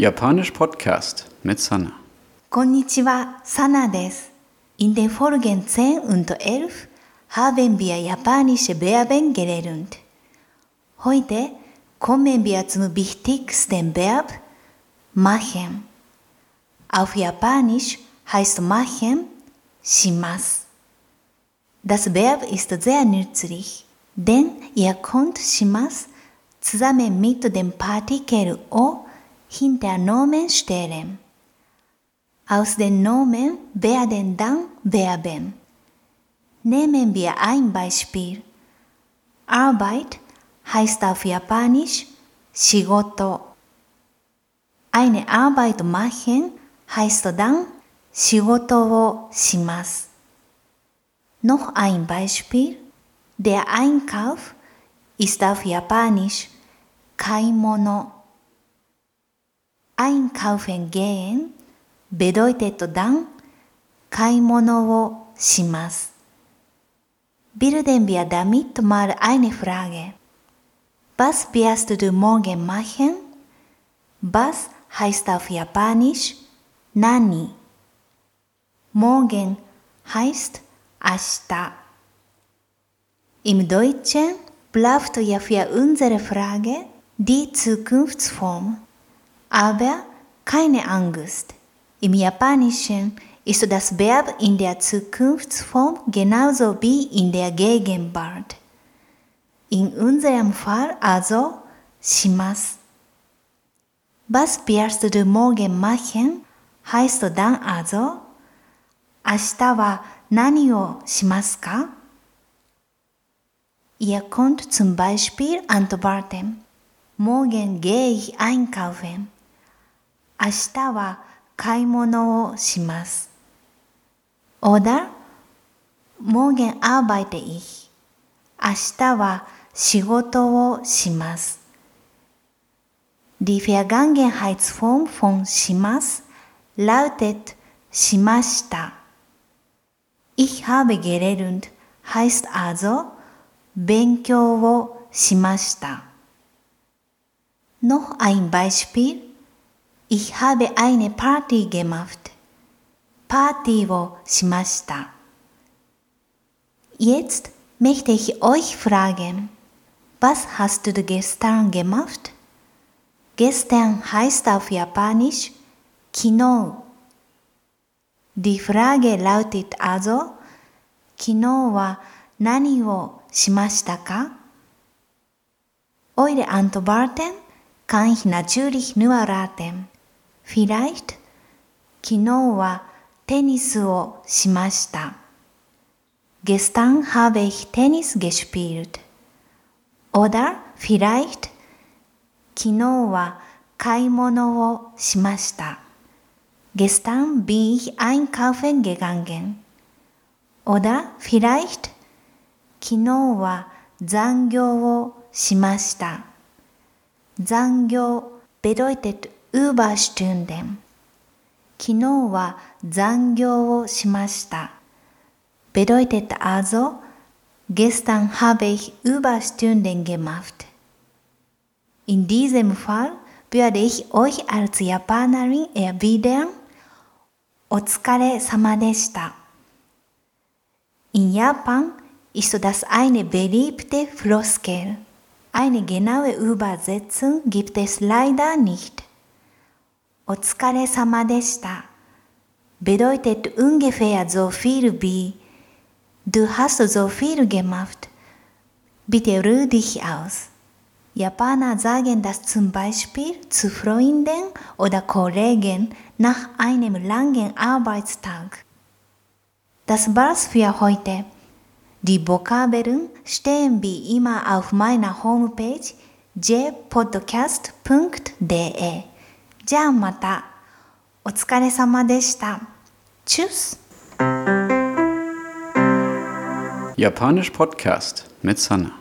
Japanisch Podcast mit Sana. Konnichiwa, Sana des. In den Folgen 10 und 11 haben wir japanische Verben gelernt. Heute kommen wir zum wichtigsten Verb machen. Auf Japanisch heißt machen shimas. Das Verb ist sehr nützlich, denn ihr könnt shimas zusammen mit dem Partikel o hinter Nomen stellen. Aus den Nomen werden dann Verben. Nehmen wir ein Beispiel. Arbeit heißt auf Japanisch Shigoto. Eine Arbeit machen heißt dann Shigoto wo shimasu. Noch ein Beispiel. Der Einkauf ist auf Japanisch Kaimono Einkaufen gehen bedeutet dann 買い物をします。Bilden wir damit mal eine Frage. Was wirst du morgen machen? Was heißt auf Japanisch Nani? Morgen heißt 明日。Im Deutschen bleibt ja für unsere Frage die Zukunftsform. Aber keine Angst. Im Japanischen ist das Verb in der Zukunftsform genauso wie in der Gegenwart. In unserem Fall also します。Was wirst du morgen machen? heißt dann also 明日は何をしますか Ihr könnt zum Beispiel antworten Morgen gehe ich einkaufen. 明日は買い物をします。Oder Morgen arbeite ich. 明日は仕事をします。Die Vergangenheitsform von します lautet しました。Ich habe gelernt heißt also 勉強をしました。Noch ein Beispiel. Ich habe eine Party gemacht. Party をしました。Jetzt möchte ich euch fragen, was hast du gestern gemacht? Gestern heißt auf Japanisch 昨日。Die Frage lautet also, 昨日は何をしましたか Eure Antworten kann ich natürlich nur raten. Vielleicht 昨日はテニスをしました。Gestern habe ich Tennis gespielt. Oder vielleicht 昨日は買い物をしました。Gestern bin ich einkaufen gegangen. Oder vielleicht 昨日は残業をしました。残業 bedeutet Überstunden。昨日は残業をしました。bedeutet also, gestern habe ich Überstunden gemacht. In diesem Fall würde ich euch als Japanerin erwidern, お疲れ様でした。In Japan ist das eine beliebte Floskel. Eine genaue Übersetzung gibt es leider nicht. お疲れ様でした。bedeutet ungefähr so viel wie Du hast so viel gemacht. Bitte ruh dich aus. Japaner sagen das zum Beispiel zu Freunden oder Kollegen nach einem langen Arbeitstag. Das war's für heute. Die Vokabeln stehen wie immer auf meiner Homepage jpodcast.de じゃあまた。お疲れ様でした。チュース Japanisch Podcast mit Sanna.